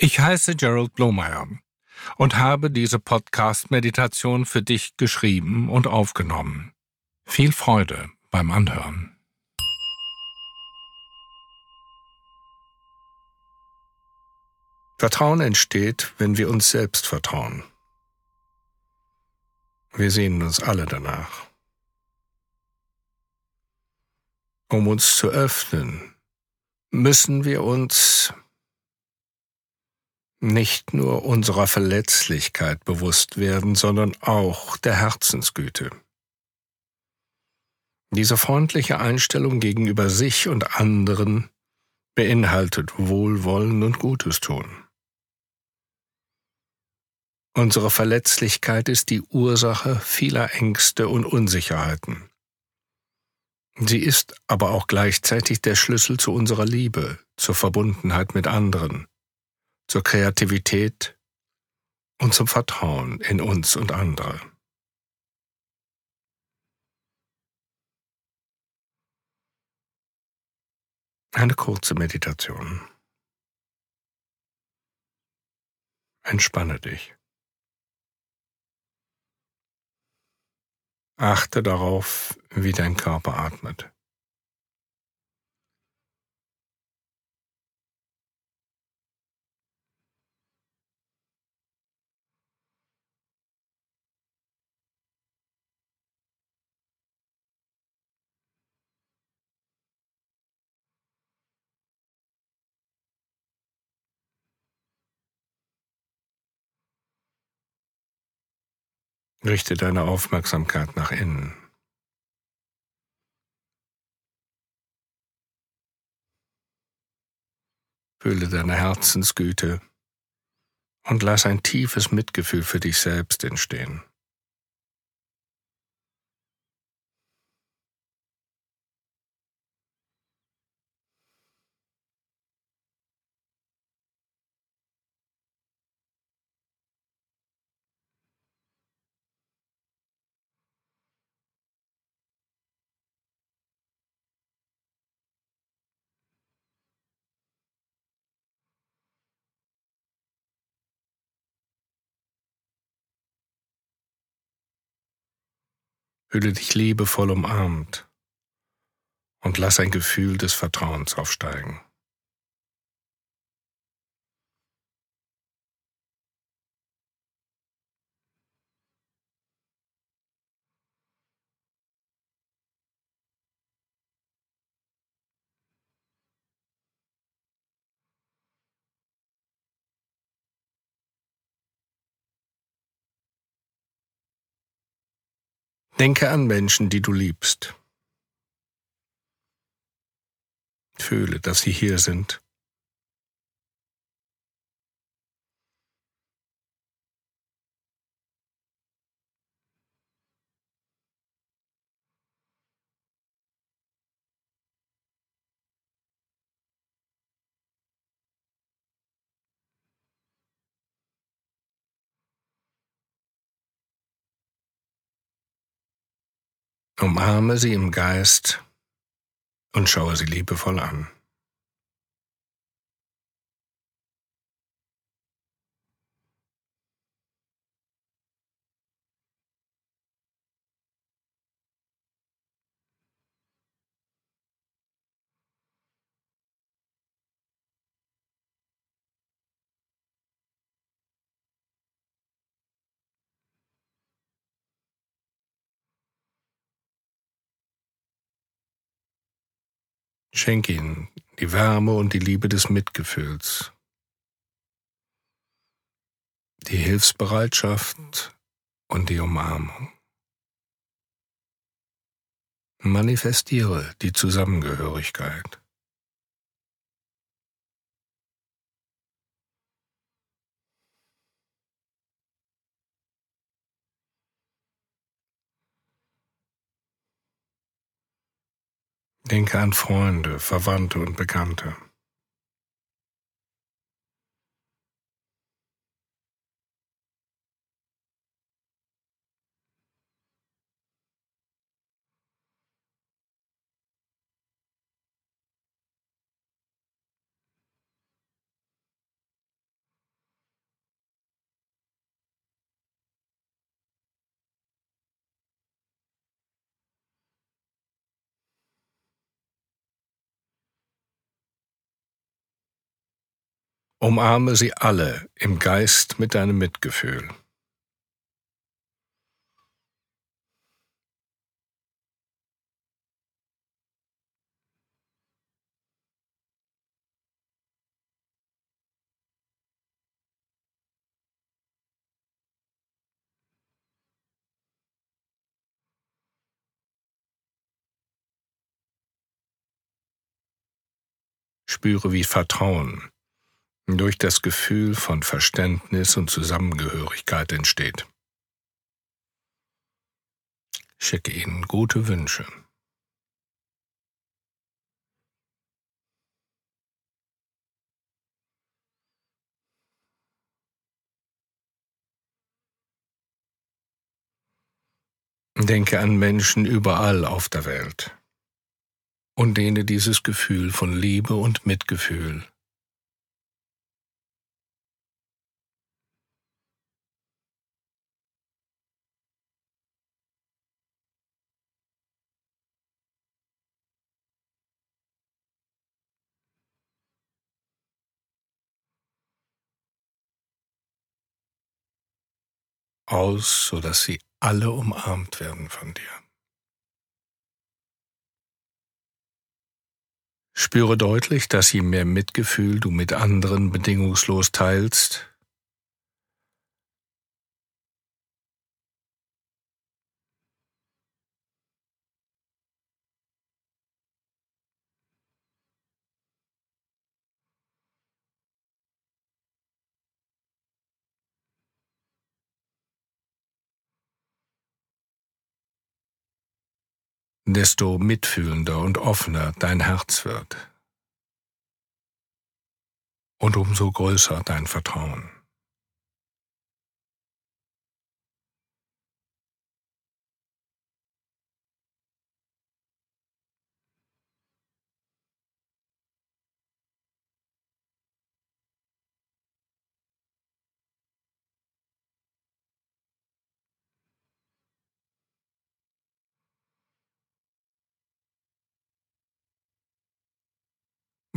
Ich heiße Gerald Blomeyer und habe diese Podcast-Meditation für dich geschrieben und aufgenommen. Viel Freude beim Anhören. Vertrauen entsteht, wenn wir uns selbst vertrauen. Wir sehnen uns alle danach. Um uns zu öffnen, müssen wir uns nicht nur unserer Verletzlichkeit bewusst werden, sondern auch der Herzensgüte. Diese freundliche Einstellung gegenüber sich und anderen beinhaltet Wohlwollen und Gutes tun. Unsere Verletzlichkeit ist die Ursache vieler Ängste und Unsicherheiten. Sie ist aber auch gleichzeitig der Schlüssel zu unserer Liebe, zur Verbundenheit mit anderen, zur Kreativität und zum Vertrauen in uns und andere. Eine kurze Meditation. Entspanne dich. Achte darauf, wie dein Körper atmet. Richte deine Aufmerksamkeit nach innen. Fühle deine Herzensgüte und lass ein tiefes Mitgefühl für dich selbst entstehen. Fühle dich liebevoll umarmt und lass ein Gefühl des Vertrauens aufsteigen. Denke an Menschen, die du liebst. Fühle, dass sie hier sind. Umarme sie im Geist und schaue sie liebevoll an. Schenk ihnen die Wärme und die Liebe des Mitgefühls, die Hilfsbereitschaft und die Umarmung. Manifestiere die Zusammengehörigkeit. Denke an Freunde, Verwandte und Bekannte. Umarme sie alle im Geist mit deinem Mitgefühl. Spüre, wie Vertrauen durch das Gefühl von Verständnis und Zusammengehörigkeit entsteht. Schicke ihnen gute Wünsche. Denke an Menschen überall auf der Welt und dehne dieses Gefühl von Liebe und Mitgefühl aus, sodass sie alle umarmt werden von dir. Spüre deutlich, dass je mehr Mitgefühl du mit anderen bedingungslos teilst, desto mitfühlender und offener dein Herz wird. Und umso größer dein Vertrauen.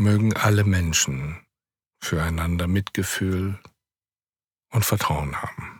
Mögen alle Menschen füreinander Mitgefühl und Vertrauen haben.